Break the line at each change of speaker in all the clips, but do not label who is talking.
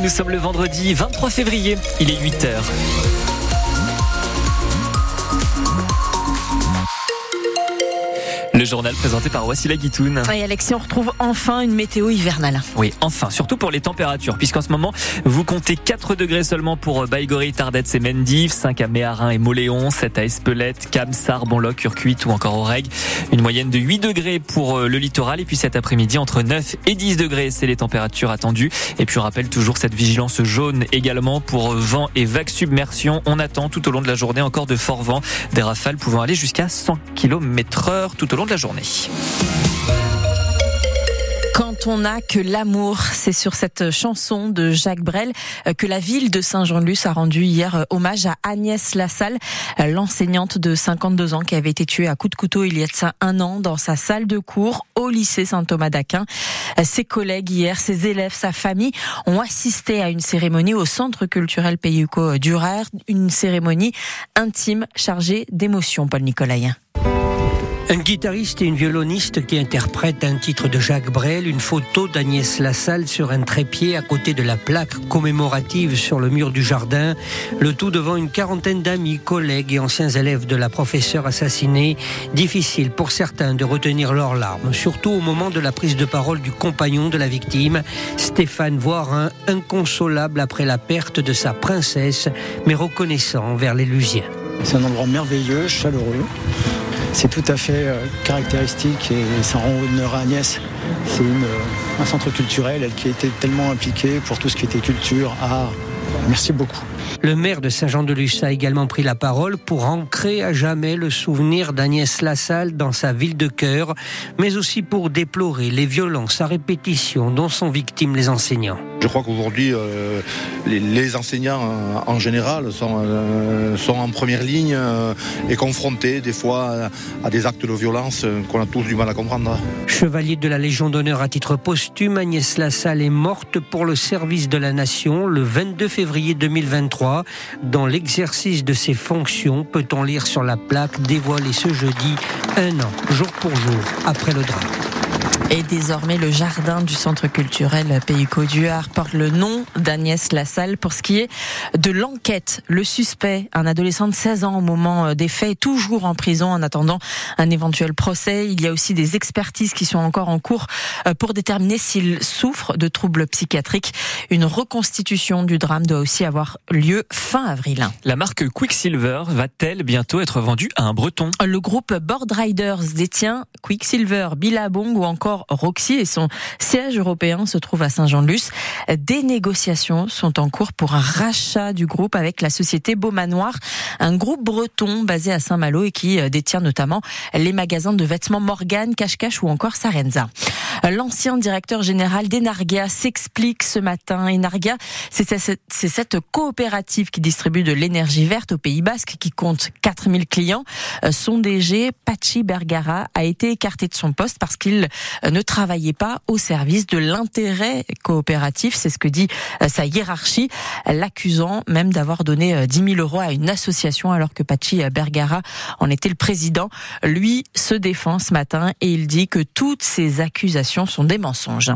nous sommes le vendredi 23 février, il est 8h. Journal présenté par Wassila Guitoun.
Oui, Alexis, on retrouve enfin une météo hivernale.
Oui, enfin, surtout pour les températures, puisqu'en ce moment, vous comptez 4 degrés seulement pour Baïgori, Tardets et Mendiv, 5 à Méharin et Moléon, Sept à Espelette, Cam, Sar, Bonloc, Urcuit ou encore Oreg. Une moyenne de 8 degrés pour euh, le littoral et puis cet après-midi entre 9 et 10 degrés, c'est les températures attendues. Et puis on rappelle toujours cette vigilance jaune également pour euh, vent et vagues submersion. On attend tout au long de la journée encore de forts vents, des rafales pouvant aller jusqu'à 100 km heure tout au long de la journée.
Quand on n'a que l'amour, c'est sur cette chanson de Jacques Brel que la ville de Saint-Jean-de-Luz a rendu hier hommage à Agnès Lassalle, l'enseignante de 52 ans qui avait été tuée à coups de couteau il y a de ça un an dans sa salle de cours au lycée Saint-Thomas d'Aquin. Ses collègues hier, ses élèves, sa famille ont assisté à une cérémonie au Centre culturel Payuco Durer, une cérémonie intime chargée d'émotions, Paul Nicolaïen.
Un guitariste et une violoniste qui interprètent un titre de Jacques Brel, une photo d'Agnès Lassalle sur un trépied à côté de la plaque commémorative sur le mur du jardin, le tout devant une quarantaine d'amis, collègues et anciens élèves de la professeure assassinée. Difficile pour certains de retenir leurs larmes, surtout au moment de la prise de parole du compagnon de la victime, Stéphane Voirin, inconsolable après la perte de sa princesse, mais reconnaissant envers les Lusiens.
C'est un endroit merveilleux, chaleureux c'est tout à fait euh, caractéristique et ça rend honneur à Agnès. C'est euh, un centre culturel, elle qui était tellement impliquée pour tout ce qui était culture, art. Merci beaucoup.
Le maire de Saint-Jean-de-Luz a également pris la parole pour ancrer à jamais le souvenir d'Agnès Lassalle dans sa ville de cœur, mais aussi pour déplorer les violences à répétition dont sont victimes les enseignants.
Je crois qu'aujourd'hui, euh, les, enseignants euh, en général sont, euh, sont en première ligne et confrontés des fois à des actes de violence qu'on a tous du mal à comprendre.
Chevalier de la Légion d'honneur à titre posthume, Agnès Lassalle est morte pour le service de la nation le 22 février 2023 dans l'exercice de ses fonctions, peut-on lire sur la plaque dévoilée ce jeudi, un an, jour pour jour, après le drame.
Et désormais, le jardin du centre culturel Pays Duard porte le nom d'Agnès Lassalle. Pour ce qui est de l'enquête, le suspect, un adolescent de 16 ans au moment euh, des faits, est toujours en prison en attendant un éventuel procès. Il y a aussi des expertises qui sont encore en cours euh, pour déterminer s'il souffre de troubles psychiatriques. Une reconstitution du drame doit aussi avoir lieu fin avril.
La marque Quicksilver va-t-elle bientôt être vendue à un breton?
Le groupe Board Riders détient Quicksilver, Billabong ou encore Roxy et son siège européen se trouve à Saint-Jean-de-Luz. Des négociations sont en cours pour un rachat du groupe avec la société Beaumanoir, un groupe breton basé à Saint-Malo et qui euh, détient notamment les magasins de vêtements Morgan, Cache-Cache ou encore Sarenza. L'ancien directeur général d'Enargia s'explique ce matin. Enargia, c'est cette coopérative qui distribue de l'énergie verte au Pays Basque, qui compte 4000 clients. Euh, son DG, Pachi Bergara, a été écarté de son poste parce qu'il euh, ne travaillait pas au service de l'intérêt coopératif. C'est ce que dit euh, sa hiérarchie, l'accusant même d'avoir donné 10 000 euros à une association alors que Pachi Bergara en était le président. Lui se défend ce matin et il dit que toutes ces accusations sont des mensonges.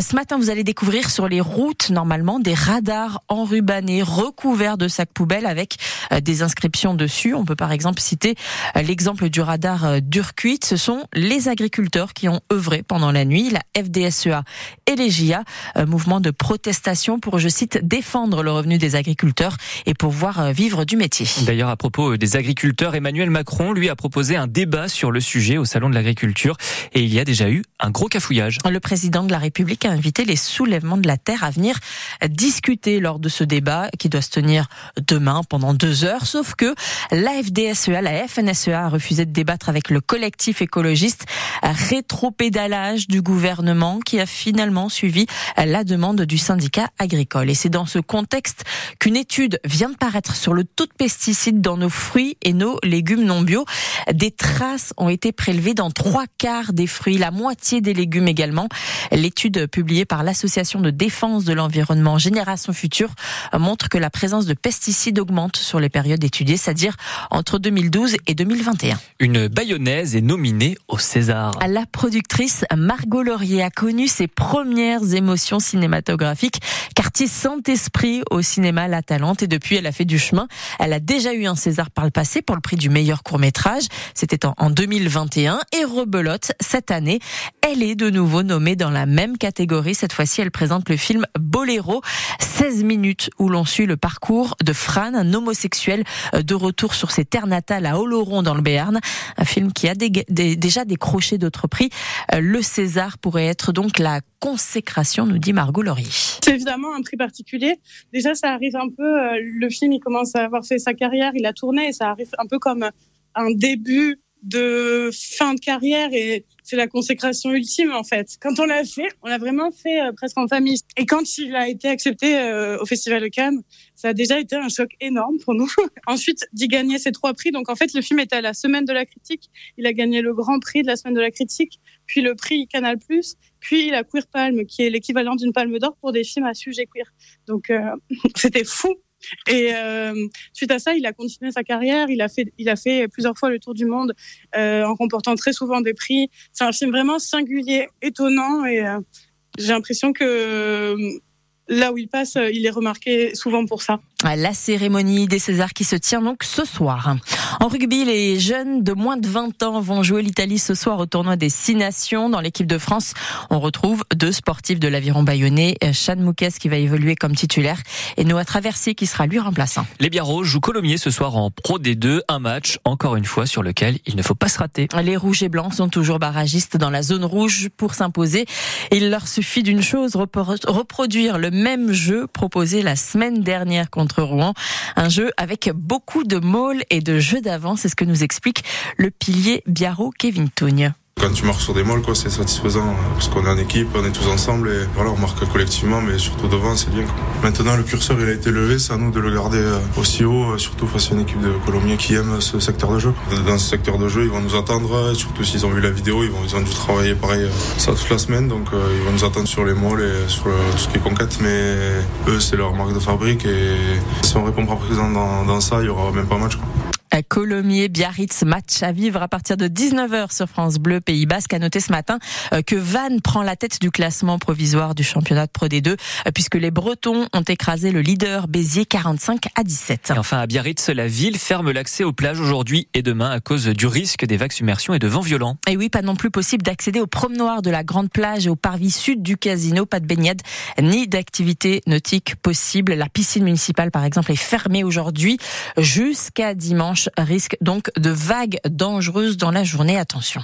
Ce matin, vous allez découvrir sur les routes, normalement, des radars enrubannés, recouverts de sacs poubelles avec euh, des inscriptions dessus. On peut par exemple citer euh, l'exemple du radar euh, d'Urquit. Ce sont les agriculteurs qui ont œuvré pendant la nuit, la FDSEA et les JA, mouvement de protestation pour, je cite, défendre le revenu des agriculteurs et pouvoir vivre du métier.
D'ailleurs, à propos des agriculteurs, Emmanuel Macron, lui, a proposé un débat sur le sujet au Salon de l'agriculture et il y a déjà eu un gros cafouillage
le président de la République a invité les soulèvements de la terre à venir discuter lors de ce débat qui doit se tenir demain pendant deux heures. Sauf que la FDSEA, la FNSEA a refusé de débattre avec le collectif écologiste rétropédalage du gouvernement qui a finalement suivi la demande du syndicat agricole. Et c'est dans ce contexte qu'une étude vient de paraître sur le taux de pesticides dans nos fruits et nos légumes non bio. Des traces ont été prélevées dans trois quarts des fruits, la moitié des légumes également. L'étude publiée par l'Association de défense de l'environnement Génération Future montre que la présence de pesticides augmente sur les périodes étudiées, c'est-à-dire entre 2012 et 2021.
Une bayonnaise est nominée au César.
La productrice Margot Laurier a connu ses premières émotions cinématographiques. Quartier Saint-Esprit au cinéma La Talente et depuis elle a fait du chemin. Elle a déjà eu un César par le passé pour le prix du meilleur court-métrage. C'était en 2021 et rebelote cette année. Elle est de nouveau nommée dans la même catégorie. Cette fois-ci, elle présente le film Boléro, 16 minutes où l'on suit le parcours de Fran, un homosexuel de retour sur ses terres natales à Oloron dans le Béarn. Un film qui a déjà décroché d'autres prix. Euh, le César pourrait être donc la consécration, nous dit Margot Laurier.
C'est évidemment un prix particulier. Déjà, ça arrive un peu, euh, le film, il commence à avoir fait sa carrière, il a tourné, et ça arrive un peu comme un début de fin de carrière et c'est la consécration ultime en fait. Quand on l'a fait, on l'a vraiment fait euh, presque en famille. Et quand il a été accepté euh, au Festival de Cannes, ça a déjà été un choc énorme pour nous. Ensuite, d'y gagner ces trois prix. Donc en fait, le film était à la semaine de la critique. Il a gagné le grand prix de la semaine de la critique, puis le prix Canal+, puis la Queer Palme, qui est l'équivalent d'une palme d'or pour des films à sujet queer. Donc euh, c'était fou et euh, suite à ça, il a continué sa carrière. Il a fait, il a fait plusieurs fois le tour du monde euh, en remportant très souvent des prix. C'est un film vraiment singulier, étonnant, et euh, j'ai l'impression que là où il passe, il est remarqué souvent pour ça.
La cérémonie des Césars qui se tient donc ce soir. En rugby, les jeunes de moins de 20 ans vont jouer l'Italie ce soir au tournoi des Six Nations. Dans l'équipe de France, on retrouve deux sportifs de l'aviron bayonnais, Chan Moukes qui va évoluer comme titulaire et Noah Traversier qui sera lui remplaçant.
Les Biarros jouent Colomiers ce soir en Pro D2, un match encore une fois sur lequel il ne faut pas se rater.
Les Rouges et Blancs sont toujours barragistes dans la zone rouge pour s'imposer. Il leur suffit d'une chose, reproduire le même jeu proposé la semaine dernière contre Rouen. Un jeu avec beaucoup de molles et de jeux d'avance, c'est ce que nous explique le pilier Biarro Kevin Tougne.
Quand tu marques sur des molles, quoi, c'est satisfaisant euh, parce qu'on est en équipe, on est tous ensemble et voilà, on marque collectivement, mais surtout devant, c'est bien. Maintenant, le curseur il a été levé, c'est à nous de le garder euh, aussi haut, euh, surtout face à une équipe de Colombiens qui aime ce secteur de jeu. Dans ce secteur de jeu, ils vont nous attendre, surtout s'ils ont vu la vidéo, ils, vont, ils ont dû travailler pareil ça toute la semaine, donc ils vont nous attendre sur les molles et sur tout ce qui est conquête, mais eux, c'est leur marque de fabrique et si on répond pas présent dans, dans ça, il y aura même pas match. Quoi.
Colomiers, Biarritz, match à vivre à partir de 19h sur France Bleu Pays Basque. A noté ce matin euh, que Vannes prend la tête du classement provisoire du championnat de Pro D2 euh, puisque les Bretons ont écrasé le leader Béziers 45 à 17.
Et enfin à Biarritz, la ville ferme l'accès aux plages aujourd'hui et demain à cause du risque des vagues submersions et de vents violents.
Et oui, pas non plus possible d'accéder au promenoir de la Grande Plage et au parvis sud du casino, pas de baignade ni d'activité nautique possible. La piscine municipale par exemple est fermée aujourd'hui jusqu'à dimanche risque donc de vagues dangereuses dans la journée. Attention.